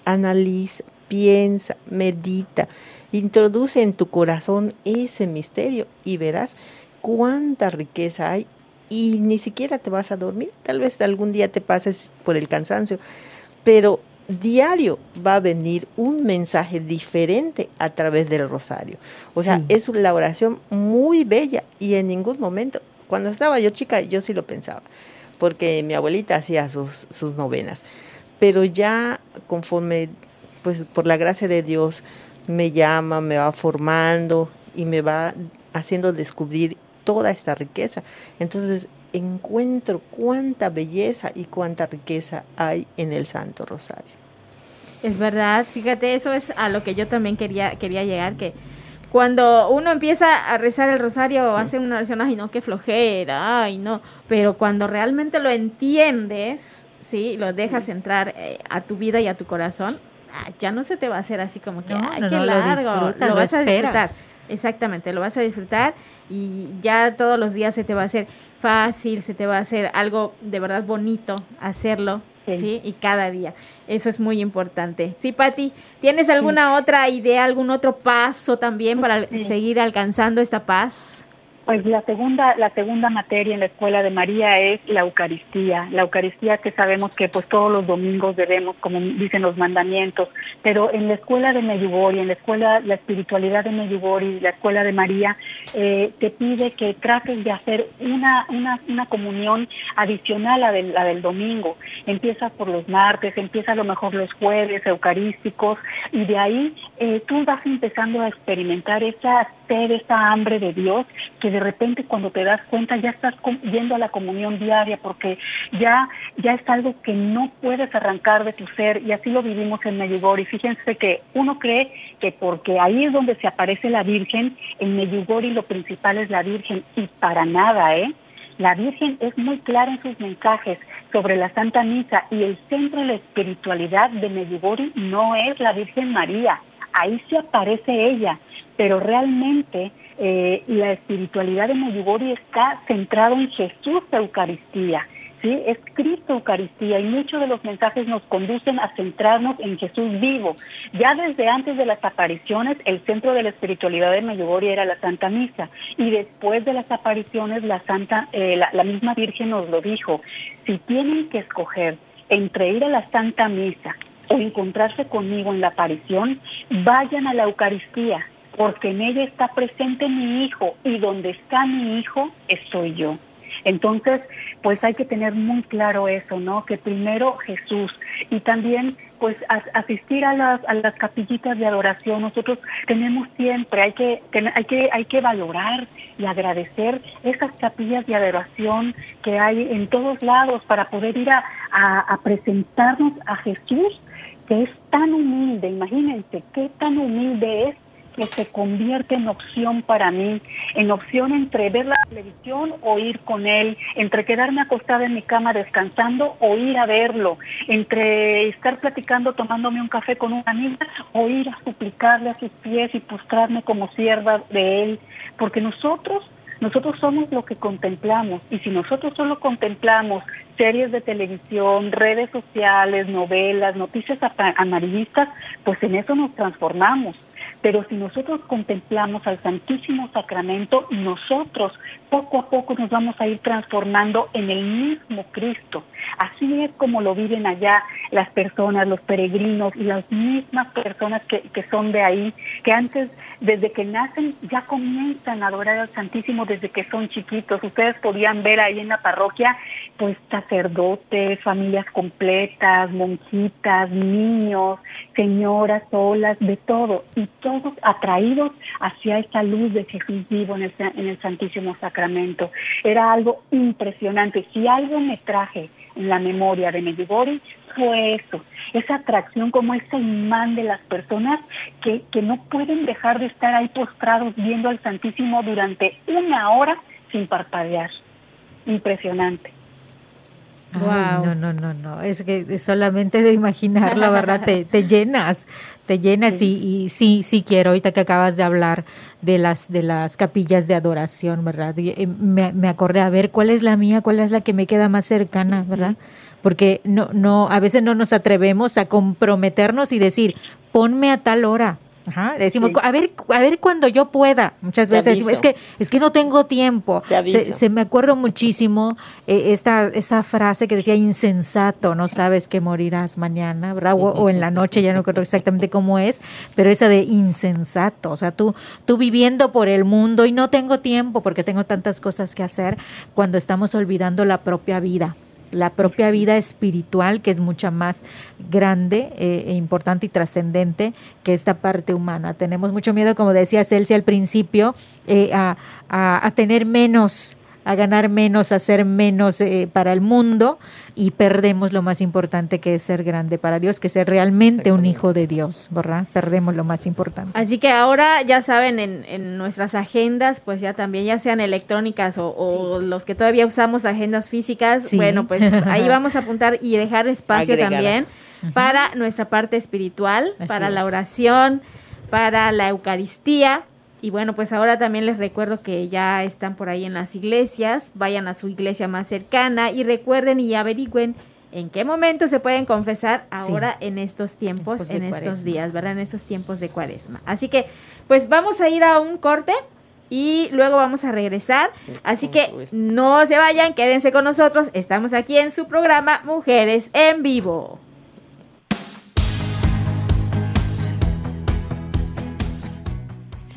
analiza, piensa, medita, Introduce en tu corazón ese misterio y verás cuánta riqueza hay y ni siquiera te vas a dormir. Tal vez algún día te pases por el cansancio, pero diario va a venir un mensaje diferente a través del rosario. O sea, es una oración muy bella y en ningún momento, cuando estaba yo chica, yo sí lo pensaba, porque mi abuelita hacía sus, sus novenas. Pero ya conforme, pues por la gracia de Dios, me llama, me va formando y me va haciendo descubrir toda esta riqueza. Entonces encuentro cuánta belleza y cuánta riqueza hay en el Santo Rosario. Es verdad, fíjate, eso es a lo que yo también quería, quería llegar, que cuando uno empieza a rezar el rosario hace una oración, ay no, qué flojera, ay no, pero cuando realmente lo entiendes, sí, lo dejas entrar eh, a tu vida y a tu corazón, Ah, ya no se te va a hacer así como que, ay, qué largo, lo, vas a disfrutar. Exactamente, lo vas a disfrutar y ya todos los días se te va a hacer fácil, se te va a hacer algo de verdad bonito hacerlo, sí. Y cada día. Eso es muy importante. Sí, Patti, ¿tienes alguna otra idea, algún otro paso también para seguir alcanzando esta paz? Pues la segunda, la segunda materia en la escuela de María es la Eucaristía, la Eucaristía que sabemos que pues todos los domingos debemos, como dicen los mandamientos, pero en la escuela de Medjugorje, en la escuela, la espiritualidad de Medjugorje, la escuela de María, eh, te pide que trates de hacer una, una, una comunión adicional a la del domingo. Empieza por los martes, empieza a lo mejor los jueves eucarísticos y de ahí eh, tú vas empezando a experimentar esa sed, esa hambre de Dios que de repente cuando te das cuenta ya estás yendo a la comunión diaria porque ya, ya es algo que no puedes arrancar de tu ser y así lo vivimos en Medjugorje. Fíjense que uno cree que porque ahí es donde se aparece la Virgen, en Medjugorje lo principal es la Virgen y para nada, ¿eh? La Virgen es muy clara en sus mensajes sobre la Santa Misa y el centro de la espiritualidad de Medjugorje no es la Virgen María, ahí se aparece ella, pero realmente eh, la espiritualidad de Medjugorje está centrado en Jesús Eucaristía. ¿sí? Es Cristo Eucaristía y muchos de los mensajes nos conducen a centrarnos en Jesús vivo. Ya desde antes de las apariciones, el centro de la espiritualidad de Medjugorje era la Santa Misa y después de las apariciones, la, Santa, eh, la misma Virgen nos lo dijo. Si tienen que escoger entre ir a la Santa Misa o encontrarse conmigo en la aparición, vayan a la Eucaristía porque en ella está presente mi hijo y donde está mi hijo estoy yo. Entonces, pues hay que tener muy claro eso, ¿no? Que primero Jesús y también pues asistir a las, a las capillitas de adoración. Nosotros tenemos siempre, hay que, hay que, hay que valorar y agradecer esas capillas de adoración que hay en todos lados para poder ir a, a presentarnos a Jesús, que es tan humilde, imagínense qué tan humilde es que se convierte en opción para mí, en opción entre ver la televisión o ir con él, entre quedarme acostada en mi cama descansando o ir a verlo, entre estar platicando tomándome un café con una amiga o ir a suplicarle a sus pies y postrarme como sierva de él, porque nosotros nosotros somos lo que contemplamos y si nosotros solo contemplamos series de televisión, redes sociales, novelas, noticias amarillistas, pues en eso nos transformamos. Pero si nosotros contemplamos al Santísimo Sacramento, nosotros poco a poco nos vamos a ir transformando en el mismo Cristo. Así es como lo viven allá las personas, los peregrinos y las mismas personas que, que son de ahí, que antes, desde que nacen, ya comienzan a adorar al Santísimo desde que son chiquitos. Ustedes podían ver ahí en la parroquia, pues sacerdotes, familias completas, monjitas, niños, señoras solas, de todo. Y todos atraídos hacia esa luz de Jesús vivo en el, en el Santísimo Sacramento. Era algo impresionante. Si algo me traje en la memoria de Medjugorje fue eso, esa atracción como ese imán de las personas que, que no pueden dejar de estar ahí postrados viendo al Santísimo durante una hora sin parpadear. Impresionante. No, no, no, no. Es que solamente de imaginar, la verdad, te, te llenas, te llenas y, sí, sí quiero, ahorita que acabas de hablar de las, de las capillas de adoración, ¿verdad? Eh, me, me acordé a ver cuál es la mía, cuál es la que me queda más cercana, ¿verdad? Porque no, no, a veces no nos atrevemos a comprometernos y decir, ponme a tal hora, Ajá, decimos, a ver, a ver cuando yo pueda. Muchas veces decimos, es que es que no tengo tiempo. Se, me acuerdo muchísimo eh, esta esa frase que decía insensato, no sabes que morirás mañana, ¿verdad? O, en la noche, ya no recuerdo exactamente cómo es, pero esa de insensato, o sea, tú tú viviendo por el mundo y no tengo tiempo porque tengo tantas cosas que hacer cuando estamos olvidando la propia vida la propia vida espiritual, que es mucha más grande eh, e importante y trascendente que esta parte humana. Tenemos mucho miedo, como decía Celsia al principio, eh, a, a, tener menos a ganar menos, a ser menos eh, para el mundo y perdemos lo más importante que es ser grande para Dios, que es ser realmente un hijo de Dios, ¿verdad? Perdemos lo más importante. Así que ahora ya saben, en, nuestras agendas, pues ya también, ya sean electrónicas o, los que todavía usamos agendas físicas, bueno, pues ahí vamos a apuntar y dejar espacio también para nuestra parte espiritual, para la oración, para la Eucaristía y bueno, pues ahora también les recuerdo que ya están por ahí en las iglesias, vayan a su iglesia más cercana y recuerden y averigüen en qué momento se pueden confesar ahora en estos tiempos, en estos días, ¿verdad? En estos tiempos de cuaresma. Así que, pues vamos a ir a un corte y luego vamos a regresar. Así que no se vayan, quédense con nosotros. Estamos aquí en su programa Mujeres en Vivo.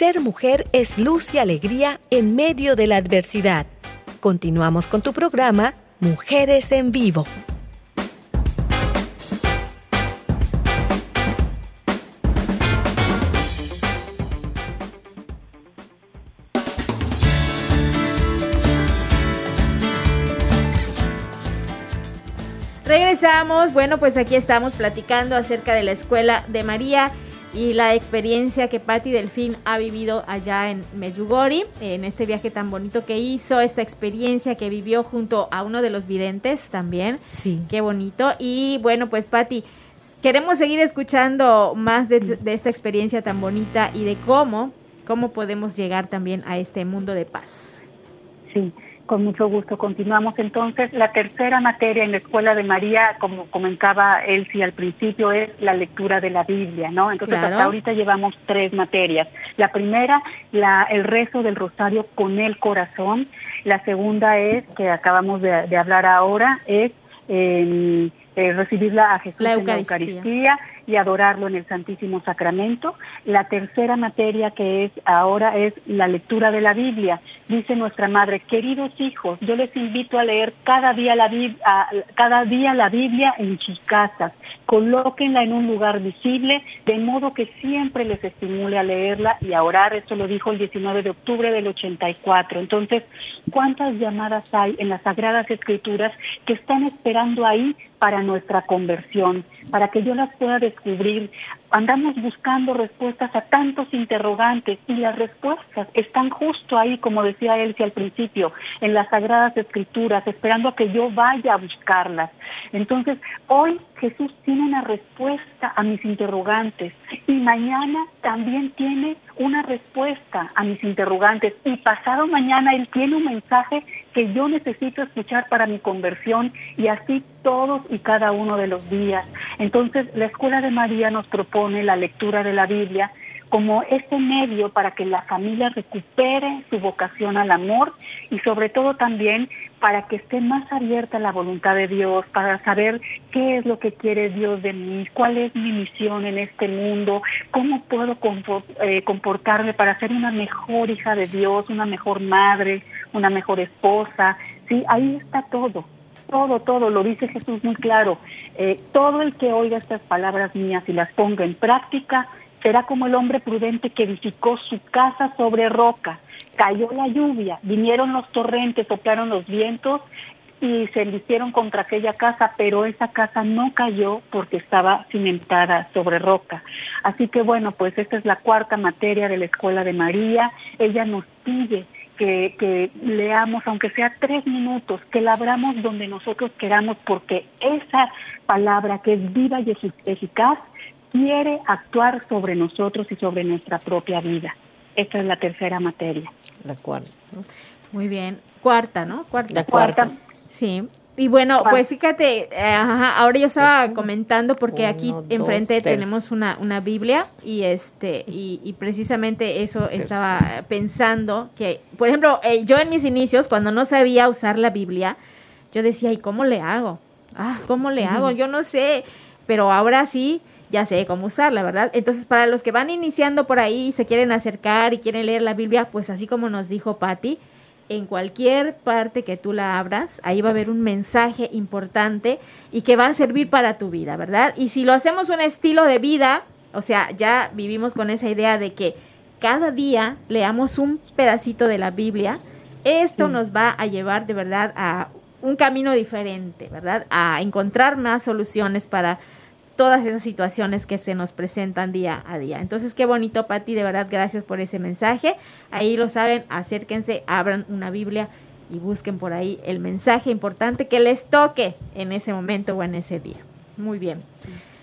Ser mujer es luz y alegría en medio de la adversidad. Continuamos con tu programa Mujeres en Vivo. Regresamos, bueno, pues aquí estamos platicando acerca de la escuela de María y la experiencia que Patti Delfín ha vivido allá en Medjugorje, en este viaje tan bonito que hizo, esta experiencia que vivió junto a uno de los videntes también. Sí. Qué bonito. Y bueno, pues Patti, queremos seguir escuchando más de, de esta experiencia tan bonita y de cómo, cómo podemos llegar también a este mundo de paz. Sí. Con mucho gusto. Continuamos entonces. La tercera materia en la Escuela de María, como comentaba Elsie al principio, es la lectura de la Biblia, ¿no? Entonces, Claro. hasta ahorita llevamos tres materias. La primera, la, el rezo del rosario con el corazón. La segunda es, que acabamos de, de hablar ahora, es eh, eh, recibirla a Jesús La en la Eucaristía. Y adorarlo en el Santísimo Sacramento. La tercera materia que es ahora es la lectura de la Biblia. Dice nuestra madre, queridos hijos, yo les invito a leer cada día la, a- cada día la Biblia en sus casas. Colóquenla en un lugar visible, de modo que siempre les estimule a leerla y a orar. Esto lo dijo el 19 de octubre del 84. Entonces, ¿cuántas llamadas hay en las Sagradas Escrituras que están esperando ahí para nuestra conversión, para que yo las pueda descubrir? Andamos buscando respuestas a tantos interrogantes y las respuestas están justo ahí, como decía Elsie al principio, en las Sagradas Escrituras, esperando a que yo vaya a buscarlas. Entonces, hoy Jesús tiene una respuesta a mis interrogantes y mañana también tiene una respuesta a mis interrogantes y pasado mañana Él tiene un mensaje que yo necesito escuchar para mi conversión y así todos y cada uno de los días. Entonces, la Escuela de María nos propone la lectura de la Biblia como ese medio para que la familia recupere su vocación al amor y sobre todo también para que esté más abierta a la voluntad de Dios, para saber qué es lo que quiere Dios de mí, cuál es mi misión en este mundo, cómo puedo eh, comportarme para ser una mejor hija de Dios, una mejor madre, una mejor esposa. Sí, ahí está todo todo, todo, lo dice Jesús muy claro. Eh, todo el que oiga estas palabras mías y las ponga en práctica será como el hombre prudente que edificó su casa sobre roca. Cayó la lluvia, vinieron los torrentes, soplaron los vientos y se eligieron contra aquella casa, pero esa casa no cayó porque estaba cimentada sobre roca. Así que bueno, pues esta es la cuarta materia de la Escuela de María. Ella nos pide que, que leamos, aunque sea tres minutos, que la abramos donde nosotros queramos, porque esa palabra que es viva y efic- eficaz quiere actuar sobre nosotros y sobre nuestra propia vida. Esta es la tercera materia. La cuarta. Muy bien. Cuarta, ¿no? Cuarta. La cuarta. Sí. Y bueno, pues fíjate, eh, ajá, ahora yo estaba comentando porque aquí Uno, enfrente tenemos una, una Biblia y este y, y precisamente eso estaba pensando que, por ejemplo, eh, yo en mis inicios cuando no sabía usar la Biblia, yo decía, ¿y cómo le hago? Ah, ¿cómo le hago? Yo no sé, pero ahora sí ya sé cómo usarla, ¿verdad? Entonces, para los que van iniciando por ahí, se quieren acercar y quieren leer la Biblia, pues así como nos dijo Patti, en cualquier parte que tú la abras, ahí va a haber un mensaje importante y que va a servir para tu vida, ¿verdad? Y si lo hacemos un estilo de vida, o sea, ya vivimos con esa idea de que cada día leamos un pedacito de la Biblia, esto nos va a llevar de verdad a un camino diferente, ¿verdad? A encontrar más soluciones para todas esas situaciones que se nos presentan día a día. Entonces, qué bonito, Pati, de verdad, gracias por ese mensaje. Ahí lo saben, acérquense, abran una Biblia y busquen por ahí el mensaje importante que les toque en ese momento o en ese día. Muy bien.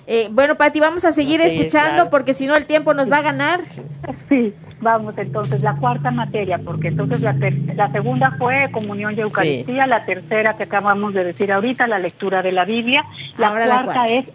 Eh, bueno, Pati, vamos a seguir escuchando claro. porque si no el tiempo nos va a ganar. Sí, vamos entonces, la cuarta materia, porque entonces la, ter- la segunda fue comunión y Eucaristía, la tercera que acabamos de decir ahorita, la lectura de la Biblia, la Ahora la cuarta cuarta. es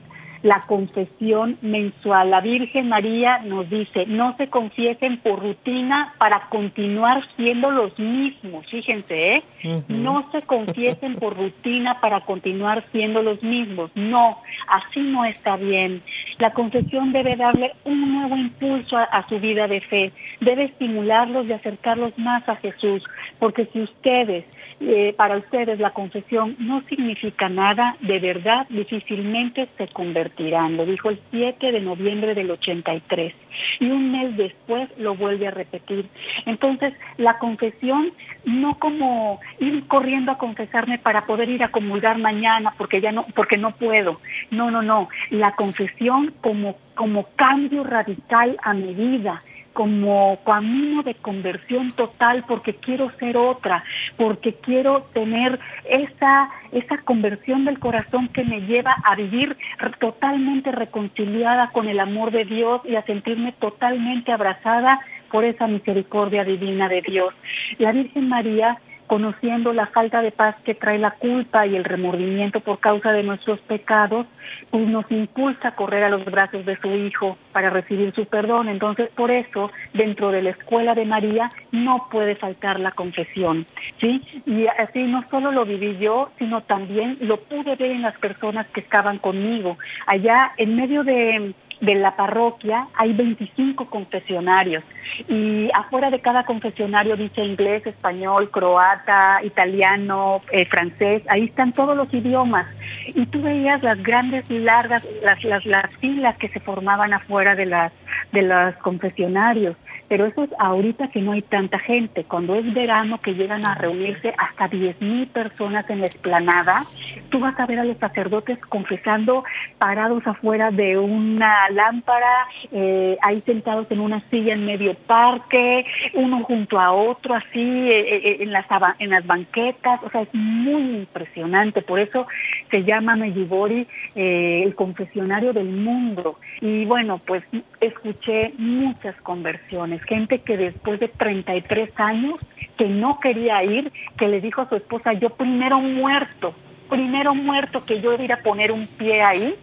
la confesión mensual. La Virgen María nos dice, no se confiesen por rutina para continuar siendo los mismos. Fíjense, ¿eh? No se confiesen por rutina para continuar siendo los mismos. No, así no está bien. La confesión debe darle un nuevo impulso a, su vida de fe, debe estimularlos y acercarlos más a Jesús, porque si ustedes eh, para ustedes la confesión no significa nada, de verdad difícilmente se convertirán. Lo dijo el 7 de noviembre del 83 y un mes después lo vuelve a repetir. Entonces, la confesión no como ir corriendo a confesarme para poder ir a comulgar mañana porque ya no porque no puedo. No, no, no, la confesión como como cambio radical a mi vida como camino de conversión total porque quiero ser otra, porque quiero tener esa, esa conversión del corazón que me lleva a vivir totalmente reconciliada con el amor de Dios y a sentirme totalmente abrazada por esa misericordia divina de Dios. La Virgen María conociendo la falta de paz que trae la culpa y el remordimiento por causa de nuestros pecados, pues nos impulsa a correr a los brazos de su Hijo para recibir su perdón. Entonces, por eso, dentro de la escuela de María no puede faltar la confesión, ¿sí? Y así no solo lo viví yo, sino también lo pude ver en las personas que estaban conmigo. Allá, en medio de de la parroquia hay 25 confesionarios. Y afuera de cada confesionario dice inglés, español, croata, italiano, eh, francés, ahí están todos los idiomas y tú veías las grandes largas las, las, las filas que se formaban afuera de las de los confesionarios pero eso es ahorita que no hay tanta gente. Cuando es verano que llegan a reunirse hasta 10.000 personas en la esplanada, tú vas a ver a los sacerdotes confesando parados afuera de una lámpara, eh, ahí sentados en una silla en medio parque, uno junto a otro, así eh, eh, en, las, en las banquetas. O sea, es muy impresionante. Por eso se llama Medjugorje el confesionario del mundo. Y bueno, pues escuché muchas conversiones gente que después de 33 años, que no quería ir, que le dijo a su esposa, yo primero muerto, primero muerto que yo iba a poner un pie ahí,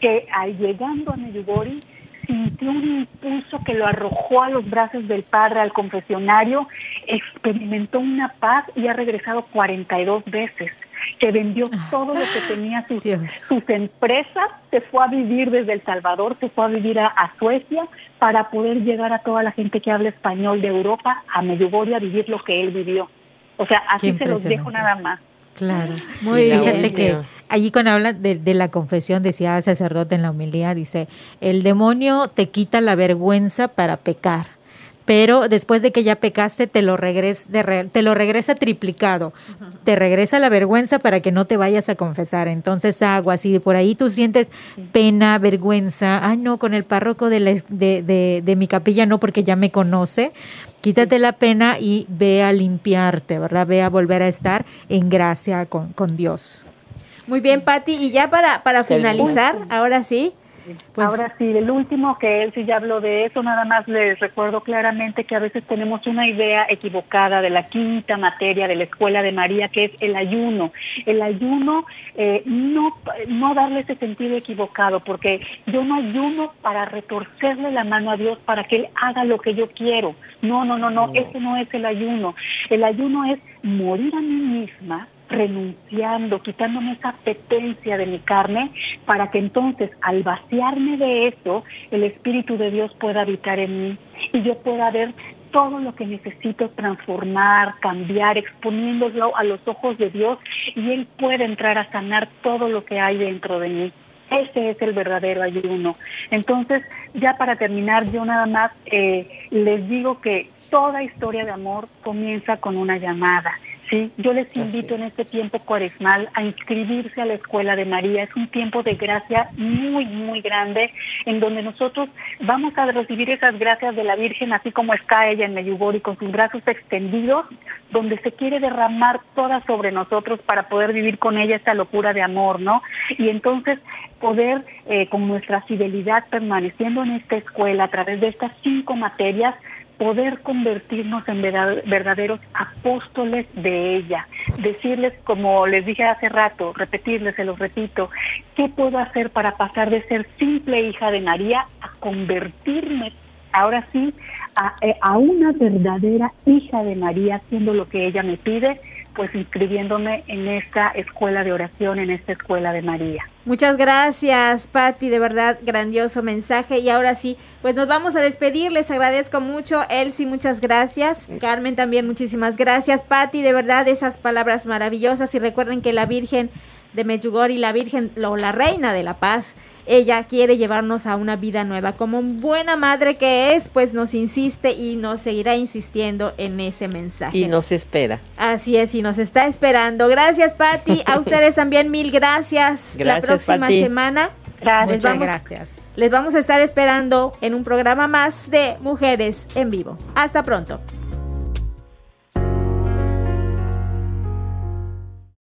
que al llegando a Medjugorje sintió un impulso que lo arrojó a los brazos del padre al confesionario, experimentó una paz y ha regresado 42 veces que vendió ah. todo lo que tenía sus, sus empresas, se fue a vivir desde El Salvador, se fue a vivir a, Suecia para poder llegar a toda la gente que habla español de Europa, a Medjugorje, a vivir lo que él vivió. O sea, así se los dejo nada más. Claro, muy bien. Fíjate que allí cuando habla de, de, la confesión, decía el sacerdote en la humildad, dice, el demonio te quita la vergüenza para pecar pero después de que ya pecaste te lo regresa, te lo regresa triplicado. Te regresa la vergüenza para que no te vayas a confesar. Entonces, agua, si por ahí tú sientes pena, vergüenza, ay no, con el párroco de, de, de, mi capilla no, porque ya me conoce, quítate la pena y ve a limpiarte, ¿verdad? Ve a volver a estar en gracia con, con Dios. Muy bien, Patti. Y ya para, para finalizar, ahora sí, pues, Ahora sí, el último que él sí ya habló de eso, nada más les recuerdo claramente que a veces tenemos una idea equivocada de la quinta materia de la escuela de María, que es el ayuno. El ayuno, eh, no, no darle ese sentido equivocado, porque yo no ayuno para retorcerle la mano a Dios para que Él haga lo que yo quiero. No, no, no, no, no. ese no es el ayuno. El ayuno es morir a mí misma renunciando, quitándome esa apetencia de mi carne, para que entonces al vaciarme de eso, el Espíritu de Dios pueda habitar en mí y yo pueda ver todo lo que necesito transformar, cambiar, exponiéndolo a los ojos de Dios y Él puede entrar a sanar todo lo que hay dentro de mí. Ese es el verdadero ayuno. Entonces, ya para terminar, yo nada más eh, les digo que toda historia de amor comienza con una llamada. Sí, yo les invito en este tiempo cuaresmal a inscribirse a la Escuela de María. Es un tiempo de gracia muy, muy grande en donde nosotros vamos a recibir esas gracias de la Virgen, así como está ella en Medjugorje con sus brazos extendidos, donde se quiere derramar toda sobre nosotros para poder vivir con ella esta locura de amor, ¿no? Y entonces poder, eh, con nuestra fidelidad permaneciendo en esta escuela a través de estas cinco materias, poder convertirnos en verdaderos apóstoles de ella. Decirles, como les dije hace rato, repetirles, se los repito, ¿qué puedo hacer para pasar de ser simple hija de María a convertirme ahora sí a, eh, a una verdadera hija de María, haciendo lo que ella me pide? Pues inscribiéndome en esta escuela de oración, en esta escuela de María. Muchas gracias, Patti, de verdad, grandioso mensaje. Y ahora sí, pues nos vamos a despedir, les agradezco mucho. Elsie, muchas gracias. Carmen también, muchísimas gracias. Patti, de verdad, esas palabras maravillosas. Y recuerden que la Virgen de Medjugorje y la Virgen, o la Reina de la Paz, ella quiere llevarnos a una vida nueva. Como buena madre que es, pues nos insiste y nos seguirá insistiendo en ese mensaje. Y nos espera. Así es, y nos está esperando. Gracias, Patti. A ustedes también mil gracias. gracias La próxima semana. Gracias. Muchas gracias. Les vamos a estar esperando en un programa más de Mujeres en Vivo. Hasta pronto.